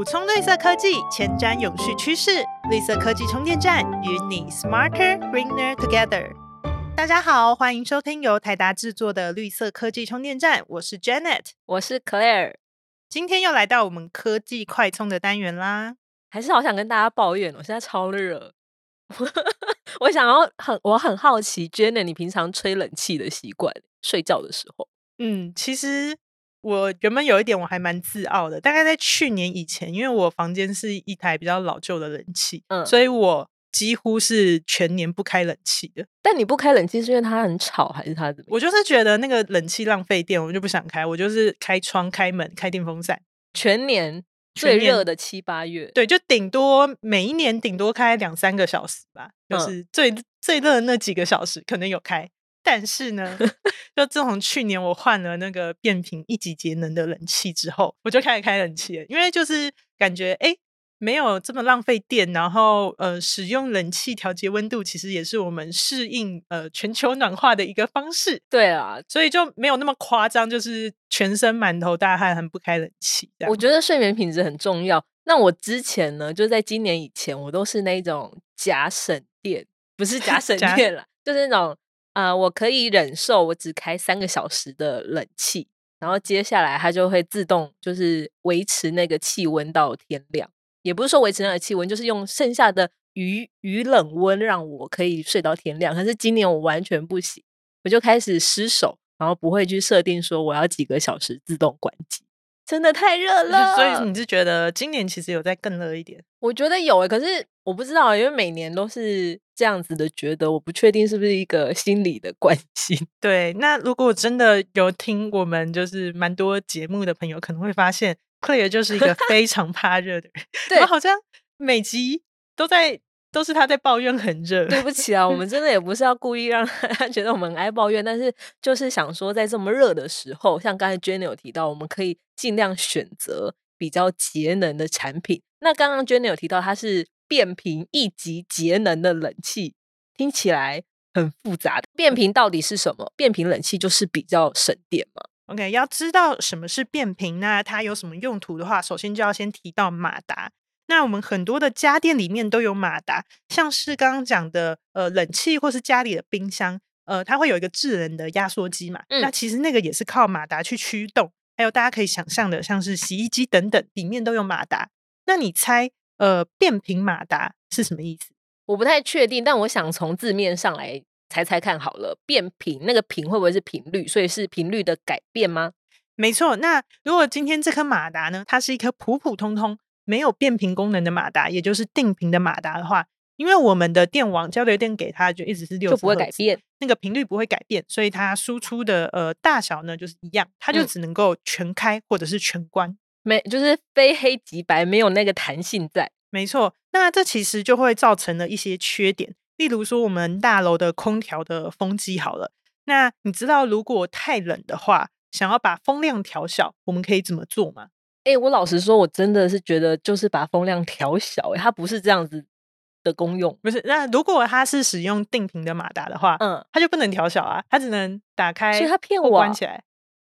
补充绿色科技，前瞻永续趋势。绿色科技充电站与你 smarter greener together。大家好，欢迎收听由台达制作的绿色科技充电站，我是 Janet，我是 Claire。今天又来到我们科技快充的单元啦。还是好想跟大家抱怨，我现在超热。我想要很，我很好奇，Janet，你平常吹冷气的习惯，睡觉的时候？嗯，其实。我原本有一点我还蛮自傲的，大概在去年以前，因为我房间是一台比较老旧的冷气，嗯，所以我几乎是全年不开冷气的。但你不开冷气是因为它很吵，还是它怎么？我就是觉得那个冷气浪费电，我就不想开。我就是开窗、开门、开电风扇，全年最热的七八月，对，就顶多每一年顶多开两三个小时吧，就是最最热的那几个小时可能有开。但是呢，就自从去年我换了那个变频一级节能的冷气之后，我就开始开冷气了。因为就是感觉哎，没有这么浪费电，然后呃，使用冷气调节温度，其实也是我们适应呃全球暖化的一个方式。对啊，所以就没有那么夸张，就是全身满头大汗很不开冷气。我觉得睡眠品质很重要。那我之前呢，就在今年以前，我都是那种假省电，不是假省电了，就是那种。啊，我可以忍受我只开三个小时的冷气，然后接下来它就会自动就是维持那个气温到天亮，也不是说维持那个气温，就是用剩下的余余冷温让我可以睡到天亮。可是今年我完全不行，我就开始失手，然后不会去设定说我要几个小时自动关机。真的太热了，所以你是觉得今年其实有在更热一点？我觉得有诶，可是我不知道，因为每年都是这样子的，觉得我不确定是不是一个心理的关系。对，那如果真的有听我们就是蛮多节目的朋友，可能会发现 Clare 就是一个非常怕热的人，对，好像每集都在。都是他在抱怨很热。对不起啊，我们真的也不是要故意让 他觉得我们爱抱怨，但是就是想说，在这么热的时候，像刚才 Jenny 有提到，我们可以尽量选择比较节能的产品。那刚刚 Jenny 有提到，它是变频一级节能的冷气，听起来很复杂。变频到底是什么？变频冷气就是比较省电嘛？OK，要知道什么是变频，那它有什么用途的话，首先就要先提到马达。那我们很多的家电里面都有马达，像是刚刚讲的呃冷气或是家里的冰箱，呃它会有一个智能的压缩机嘛，那其实那个也是靠马达去驱动。还有大家可以想象的，像是洗衣机等等，里面都有马达。那你猜呃变频马达是什么意思？我不太确定，但我想从字面上来猜猜看好了。变频那个频会不会是频率？所以是频率的改变吗？没错。那如果今天这颗马达呢，它是一颗普普通通。没有变频功能的马达，也就是定频的马达的话，因为我们的电网交流电给它就一直是六，就不会改变，那个频率不会改变，所以它输出的呃大小呢就是一样，它就只能够全开或者是全关，没就是非黑即白，没有那个弹性在。没错，那这其实就会造成了一些缺点，例如说我们大楼的空调的风机好了，那你知道如果太冷的话，想要把风量调小，我们可以怎么做吗？哎，我老实说，我真的是觉得就是把风量调小，哎，它不是这样子的功用。不是，那如果它是使用定频的马达的话，嗯，它就不能调小啊，它只能打开，所以它骗我关起来。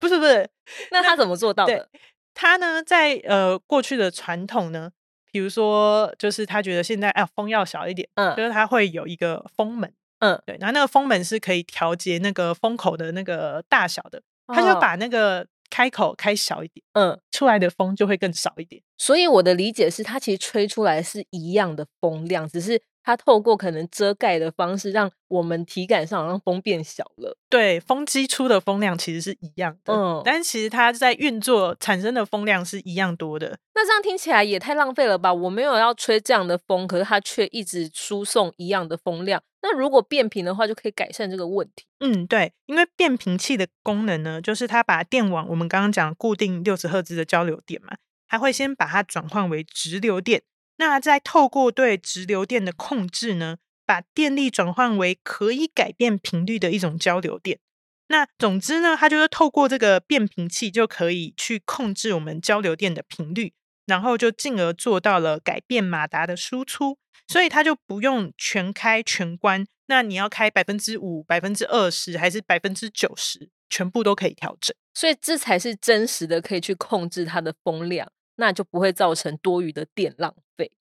不是不是，那它怎么做到的？它呢，在呃过去的传统呢，比如说就是他觉得现在哎风要小一点，嗯，就是他会有一个风门，嗯，对，然后那个风门是可以调节那个风口的那个大小的，他就把那个。开口开小一点，嗯，出来的风就会更少一点。所以我的理解是，它其实吹出来是一样的风量，只是它透过可能遮盖的方式，让我们体感上好像风变小了。对，风机出的风量其实是一样的，嗯，但其实它在运作产生的风量是一样多的。那这样听起来也太浪费了吧？我没有要吹这样的风，可是它却一直输送一样的风量。那如果变频的话，就可以改善这个问题。嗯，对，因为变频器的功能呢，就是它把电网我们刚刚讲固定六十赫兹的交流电嘛，它会先把它转换为直流电，那再透过对直流电的控制呢，把电力转换为可以改变频率的一种交流电。那总之呢，它就是透过这个变频器就可以去控制我们交流电的频率，然后就进而做到了改变马达的输出。所以它就不用全开全关，那你要开百分之五、百分之二十还是百分之九十，全部都可以调整。所以这才是真实的，可以去控制它的风量。那就不会造成多余的电浪。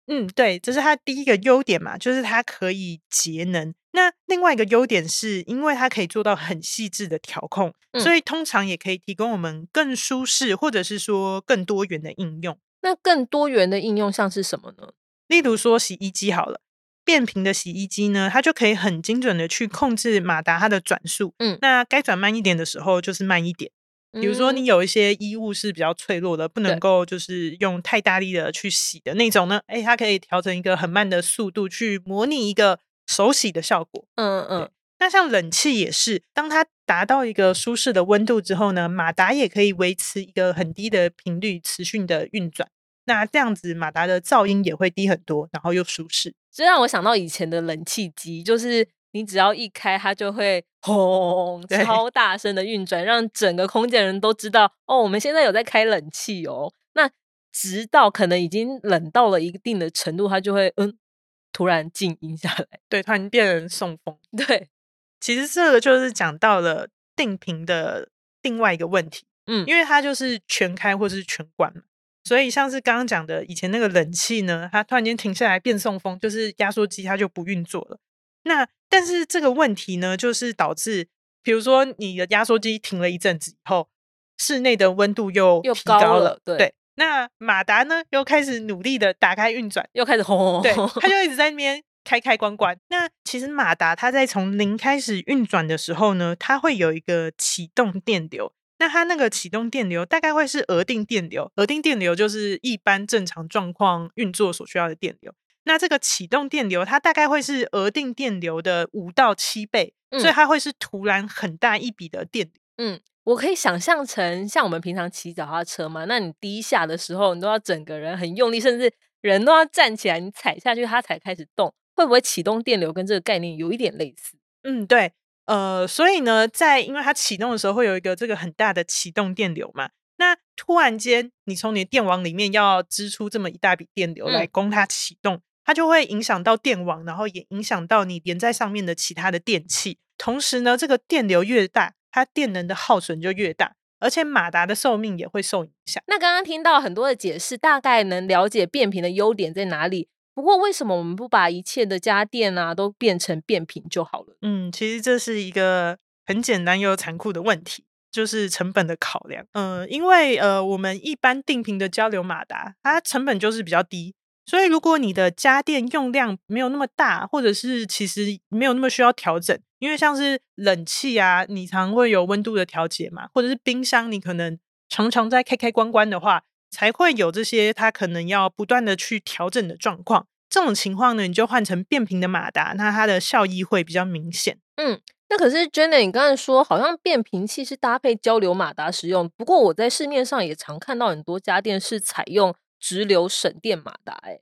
嗯，对，这是它第一个优点嘛，就是它可以节能。那另外一个优点是，因为它可以做到很细致的调控，所以通常也可以提供我们更舒适或者是说更多元的应用。那更多元的应用像是什么呢？例如说洗衣机好了，变频的洗衣机呢，它就可以很精准的去控制马达它的转速。嗯，那该转慢一点的时候就是慢一点。比如说，你有一些衣物是比较脆弱的，不能够就是用太大力的去洗的那种呢，哎，它可以调整一个很慢的速度，去模拟一个手洗的效果。嗯嗯。那像冷气也是，当它达到一个舒适的温度之后呢，马达也可以维持一个很低的频率持续的运转。那这样子，马达的噪音也会低很多，然后又舒适。这让我想到以前的冷气机，就是。你只要一开，它就会轰，超大声的运转，让整个空间人都知道哦，我们现在有在开冷气哦。那直到可能已经冷到了一定的程度，它就会嗯，突然静音下来，对，突然变成送风。对，其实这个就是讲到了定频的另外一个问题，嗯，因为它就是全开或是全关嘛，所以像是刚刚讲的以前那个冷气呢，它突然间停下来变送风，就是压缩机它就不运作了。那但是这个问题呢，就是导致，比如说你的压缩机停了一阵子以后，室内的温度又又高了，对。那马达呢，又开始努力的打开运转，又开始轰，对，它就一直在那边开开关关。那其实马达它在从零开始运转的时候呢，它会有一个启动电流。那它那个启动电流大概会是额定电流，额定电流就是一般正常状况运作所需要的电流。那这个启动电流，它大概会是额定电流的五到七倍，所以它会是突然很大一笔的电流。嗯，我可以想象成像我们平常骑脚踏车嘛，那你第一下的时候，你都要整个人很用力，甚至人都要站起来，你踩下去它才开始动。会不会启动电流跟这个概念有一点类似？嗯，对，呃，所以呢，在因为它启动的时候会有一个这个很大的启动电流嘛，那突然间你从你的电网里面要支出这么一大笔电流来供它启动。它就会影响到电网，然后也影响到你连在上面的其他的电器。同时呢，这个电流越大，它电能的耗损就越大，而且马达的寿命也会受影响。那刚刚听到很多的解释，大概能了解变频的优点在哪里。不过，为什么我们不把一切的家电啊都变成变频就好了？嗯，其实这是一个很简单又残酷的问题，就是成本的考量。嗯，因为呃，我们一般定频的交流马达，它成本就是比较低。所以，如果你的家电用量没有那么大，或者是其实没有那么需要调整，因为像是冷气啊，你常会有温度的调节嘛，或者是冰箱，你可能常常在开开关关的话，才会有这些它可能要不断的去调整的状况。这种情况呢，你就换成变频的马达，那它的效益会比较明显。嗯，那可是 Jenny，你刚才说好像变频器是搭配交流马达使用，不过我在市面上也常看到很多家电是采用。直流省电马达，哎，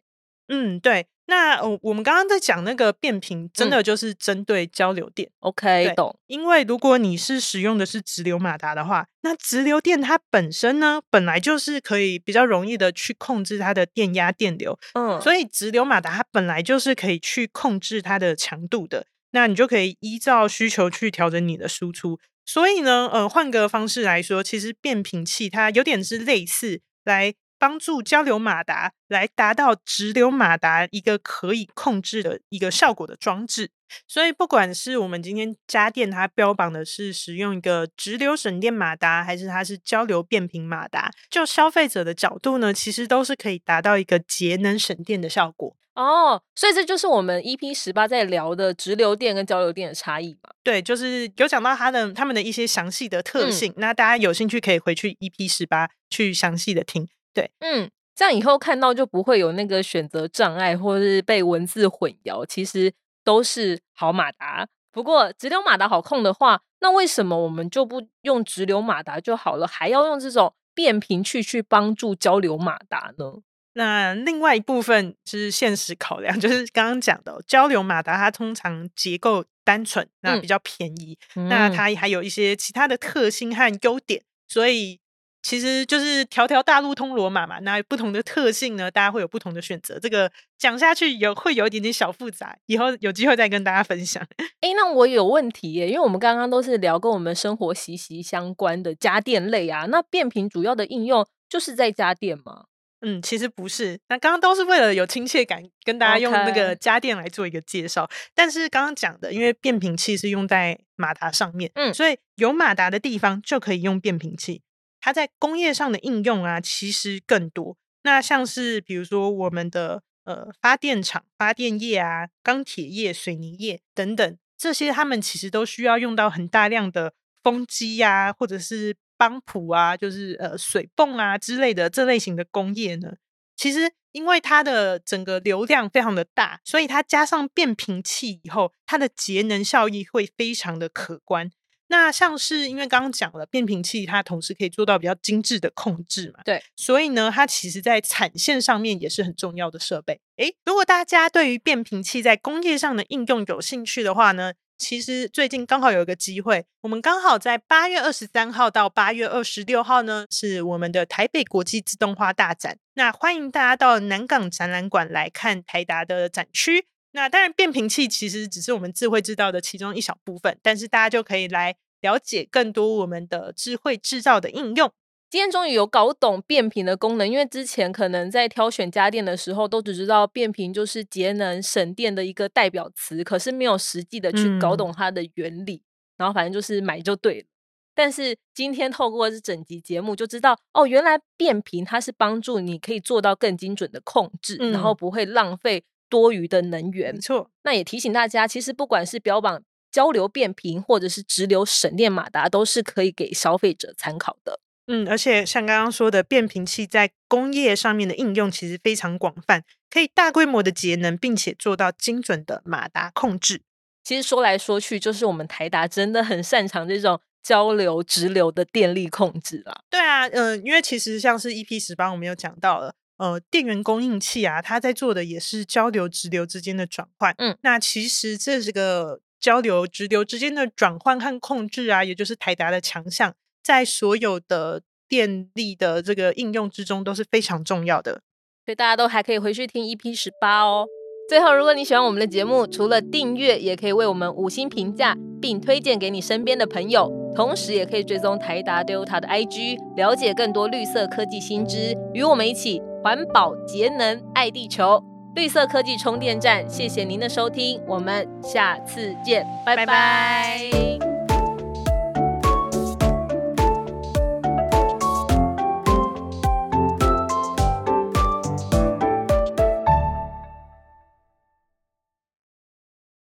嗯，对，那我我们刚刚在讲那个变频，真的就是针对交流电，OK，懂。因为如果你是使用的是直流马达的话，那直流电它本身呢，本来就是可以比较容易的去控制它的电压、电流，嗯，所以直流马达它本来就是可以去控制它的强度的，那你就可以依照需求去调整你的输出。所以呢，呃，换个方式来说，其实变频器它有点是类似来。帮助交流马达来达到直流马达一个可以控制的一个效果的装置，所以不管是我们今天家电它标榜的是使用一个直流省电马达，还是它是交流变频马达，就消费者的角度呢，其实都是可以达到一个节能省电的效果哦。所以这就是我们 EP 十八在聊的直流电跟交流电的差异嘛？对，就是有讲到它的它们的一些详细的特性，那大家有兴趣可以回去 EP 十八去详细的听。对，嗯，这样以后看到就不会有那个选择障碍，或是被文字混淆。其实都是好马达。不过直流马达好控的话，那为什么我们就不用直流马达就好了，还要用这种变频器去帮助交流马达呢？那另外一部分是现实考量，就是刚刚讲的交流马达，它通常结构单纯，那比较便宜，那它还有一些其他的特性和优点，所以。其实就是条条大路通罗马嘛，那不同的特性呢，大家会有不同的选择。这个讲下去有会有一点点小复杂，以后有机会再跟大家分享。哎，那我有问题耶，因为我们刚刚都是聊跟我们生活息息相关的家电类啊，那变频主要的应用就是在家电吗？嗯，其实不是，那刚刚都是为了有亲切感，跟大家用那个家电来做一个介绍。但是刚刚讲的，因为变频器是用在马达上面，嗯，所以有马达的地方就可以用变频器。它在工业上的应用啊，其实更多。那像是比如说我们的呃发电厂、发电业啊、钢铁业、水泥业等等，这些他们其实都需要用到很大量的风机呀，或者是。帮浦啊，就是呃水泵啊之类的这类型的工业呢，其实因为它的整个流量非常的大，所以它加上变频器以后，它的节能效益会非常的可观。那像是因为刚刚讲了变频器，它同时可以做到比较精致的控制嘛，对，所以呢，它其实在产线上面也是很重要的设备。诶，如果大家对于变频器在工业上的应用有兴趣的话呢？其实最近刚好有一个机会，我们刚好在八月二十三号到八月二十六号呢，是我们的台北国际自动化大展。那欢迎大家到南港展览馆来看台达的展区。那当然，变频器其实只是我们智慧制造的其中一小部分，但是大家就可以来了解更多我们的智慧制造的应用。今天终于有搞懂变频的功能，因为之前可能在挑选家电的时候，都只知道变频就是节能省电的一个代表词，可是没有实际的去搞懂它的原理，然后反正就是买就对了。但是今天透过这整集节目，就知道哦，原来变频它是帮助你可以做到更精准的控制，然后不会浪费多余的能源。没错，那也提醒大家，其实不管是标榜交流变频，或者是直流省电马达，都是可以给消费者参考的。嗯，而且像刚刚说的，变频器在工业上面的应用其实非常广泛，可以大规模的节能，并且做到精准的马达控制。其实说来说去，就是我们台达真的很擅长这种交流直流的电力控制啦。对啊，嗯，因为其实像是 EP 十八，我们有讲到了，呃，电源供应器啊，它在做的也是交流直流之间的转换。嗯，那其实这是个交流直流之间的转换和控制啊，也就是台达的强项。在所有的电力的这个应用之中都是非常重要的，所以大家都还可以回去听 EP 十八哦。最后，如果你喜欢我们的节目，除了订阅，也可以为我们五星评价，并推荐给你身边的朋友。同时，也可以追踪台达 Delta 的 IG，了解更多绿色科技新知，与我们一起环保节能爱地球。绿色科技充电站，谢谢您的收听，我们下次见，拜拜。